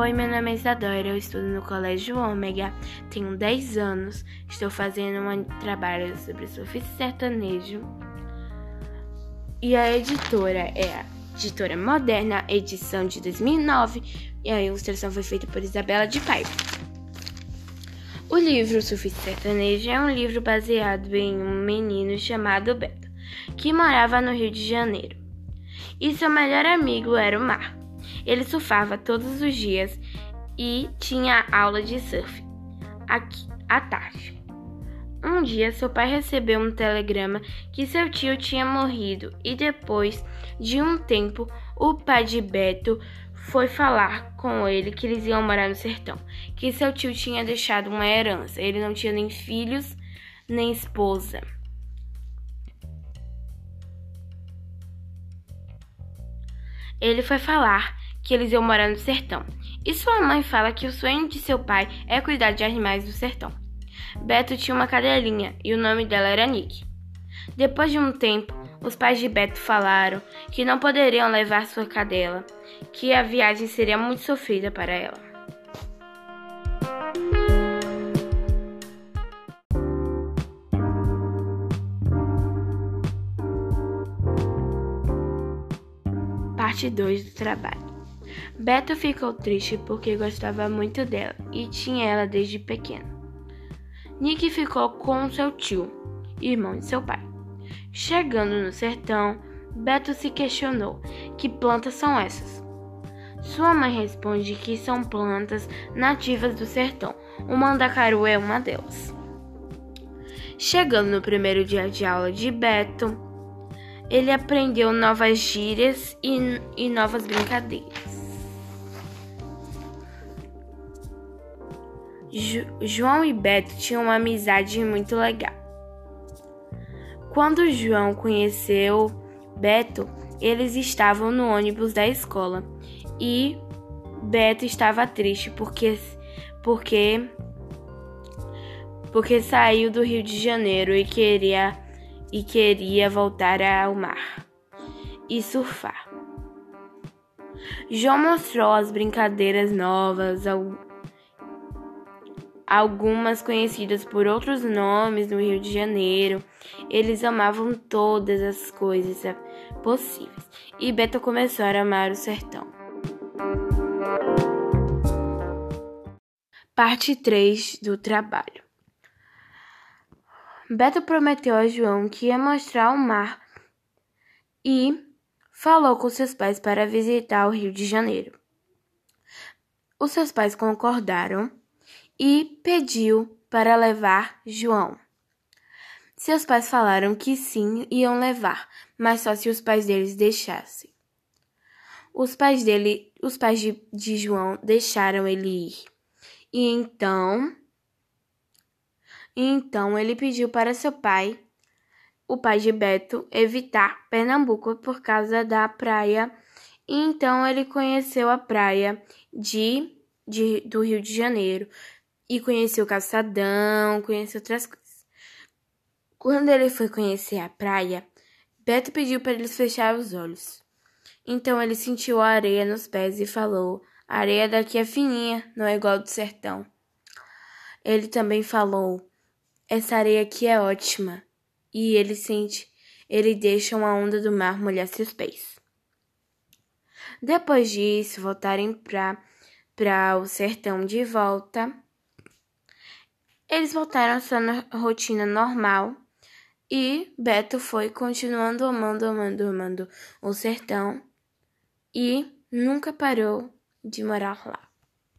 Oi, meu nome é Isadora, eu estudo no Colégio Ômega, tenho 10 anos, estou fazendo um trabalho sobre surf sertanejo e a editora é a Editora Moderna, edição de 2009 e a ilustração foi feita por Isabela de Paiva. O livro Surf Sertanejo é um livro baseado em um menino chamado Beto, que morava no Rio de Janeiro, e seu melhor amigo era o mar. Ele surfava todos os dias e tinha aula de surf aqui, à tarde. Um dia, seu pai recebeu um telegrama que seu tio tinha morrido e depois de um tempo, o pai de Beto foi falar com ele que eles iam morar no sertão, que seu tio tinha deixado uma herança. Ele não tinha nem filhos, nem esposa. Ele foi falar que eles iam morar no sertão. E sua mãe fala que o sonho de seu pai é cuidar de animais do sertão. Beto tinha uma cadelinha e o nome dela era Nick. Depois de um tempo, os pais de Beto falaram que não poderiam levar sua cadela, que a viagem seria muito sofrida para ela. Parte 2 do trabalho. Beto ficou triste porque gostava muito dela e tinha ela desde pequeno. Nick ficou com seu tio, irmão de seu pai. Chegando no sertão, Beto se questionou: que plantas são essas? Sua mãe responde que são plantas nativas do sertão. O mandacaru é uma delas. Chegando no primeiro dia de aula de Beto, ele aprendeu novas gírias e, e novas brincadeiras. João e Beto tinham uma amizade muito legal. Quando João conheceu Beto, eles estavam no ônibus da escola e Beto estava triste porque porque porque saiu do Rio de Janeiro e queria e queria voltar ao mar e surfar. João mostrou as brincadeiras novas, algumas conhecidas por outros nomes no Rio de Janeiro. Eles amavam todas as coisas possíveis e Beto começou a amar o sertão. Parte 3 do trabalho. Beto prometeu a João que ia mostrar o mar e falou com seus pais para visitar o Rio de Janeiro. Os seus pais concordaram e pediu para levar João. Seus pais falaram que sim, iam levar, mas só se os pais deles deixassem. Os pais dele, os pais de, de João deixaram ele ir. E então, então ele pediu para seu pai, o pai de Beto, evitar Pernambuco por causa da praia. E então ele conheceu a praia de, de do Rio de Janeiro, e conheceu o calçadão, conheceu outras coisas. Quando ele foi conhecer a praia, Beto pediu para eles fechar os olhos. Então ele sentiu a areia nos pés e falou: A areia daqui é fininha, não é igual do sertão. Ele também falou: Essa areia aqui é ótima. E ele sente, ele deixa uma onda do mar molhar seus pés. Depois disso, voltarem para o sertão de volta. Eles voltaram à sua rotina normal e Beto foi continuando amando, amando, amando o sertão e nunca parou de morar lá.